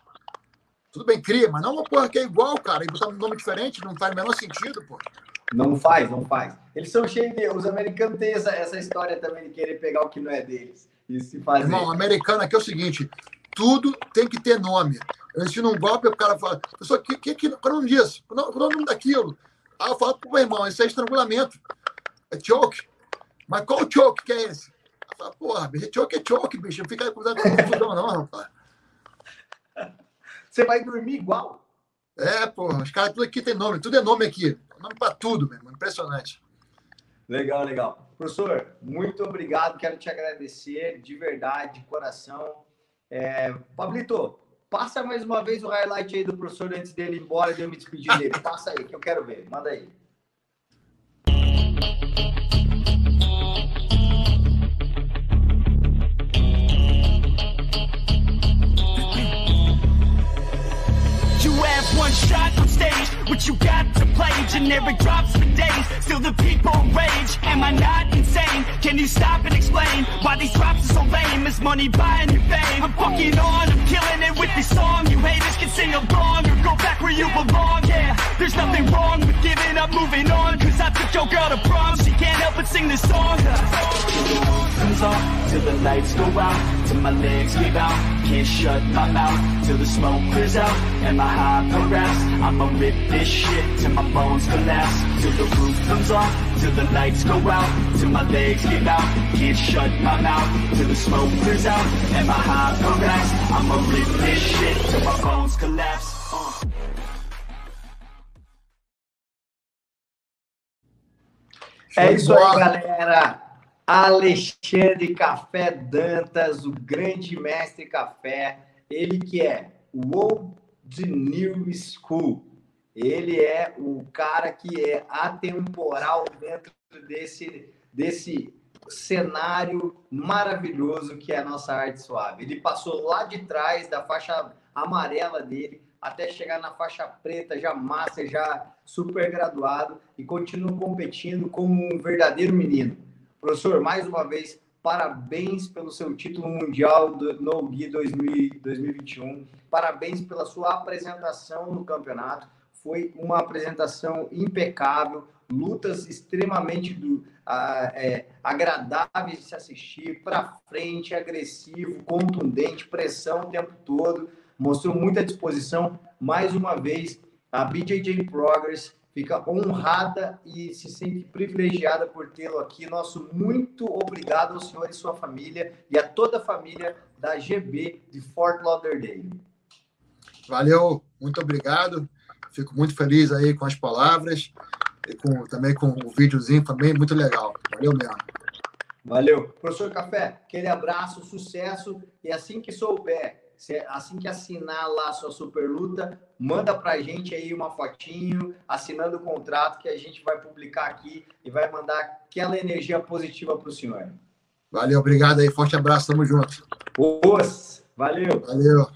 tudo bem, cria, mas não uma porra que é igual, cara, e botar um nome diferente não faz o menor sentido, pô. Não faz, não faz. Eles são cheios de. Os americanos têm essa, essa história também de querer pegar o que não é deles. E se fazer. Irmão, americano aqui é o seguinte: tudo tem que ter nome. Eu ensino um golpe, o cara fala, pessoal, que, que, que, qual é o nome disso? Qual é o nome daquilo? Aí eu falo, pô, irmão, isso é estrangulamento. É choke. Mas qual choke que é esse? Eu falo, porra, bicho, choke é choke, bicho. Não fica com confusão, não, rapaz. Você vai dormir igual. É, porra, os caras tudo aqui tem nome, tudo é nome aqui. Nome para tudo, mesmo. Impressionante. Legal, legal. Professor, muito obrigado. Quero te agradecer de verdade, de coração. É, Pablito, passa mais uma vez o highlight aí do professor antes dele ir embora e de eu me despedir dele. Passa aí, que eu quero ver. Manda aí. one shot on stage. What you got to play? Generic drops for days. Still the people rage. Am I not insane? Can you stop and explain why these drops are so lame? Is money buying your fame? I'm fucking on. I'm killing it with this song. You haters can sing along or go back where you belong. Yeah, there's nothing wrong with giving up, moving on. Cause I took your girl to prom. She can't help but sing this song. Comes on till the lights go out. Till my legs give out. Can't shut my mouth till the smoke clears out. And my high progress. I'ma rip this shit till my bones collapse. Till the roof comes off. Till the lights go out. Till my legs give out. Can't shut my mouth till the smoke clears out. And my high progress. I'ma rip this shit till my bones collapse. Uh. É isso aí, galera. Alexandre Café Dantas, o grande mestre café, ele que é o Old New School. Ele é o cara que é atemporal dentro desse, desse cenário maravilhoso que é a nossa arte suave. Ele passou lá de trás da faixa amarela dele até chegar na faixa preta, já massa, já super graduado e continua competindo como um verdadeiro menino. Professor, mais uma vez, parabéns pelo seu título mundial do No Gui 2021. Parabéns pela sua apresentação no campeonato. Foi uma apresentação impecável, lutas extremamente do, é, agradáveis de se assistir, para frente, agressivo, contundente, pressão o tempo todo. Mostrou muita disposição. Mais uma vez, a BJJ Progress fica honrada e se sente privilegiada por tê-lo aqui. Nosso muito obrigado ao senhor e sua família e a toda a família da GB de Fort Lauderdale. Valeu, muito obrigado. Fico muito feliz aí com as palavras e com, também com o videozinho também, muito legal. Valeu mesmo. Valeu. Professor Café, aquele abraço, sucesso e assim que souber assim que assinar lá a sua super luta, manda para a gente aí uma fotinho, assinando o contrato que a gente vai publicar aqui e vai mandar aquela energia positiva para o senhor. Valeu, obrigado aí, forte abraço, tamo junto. Os, valeu. Valeu.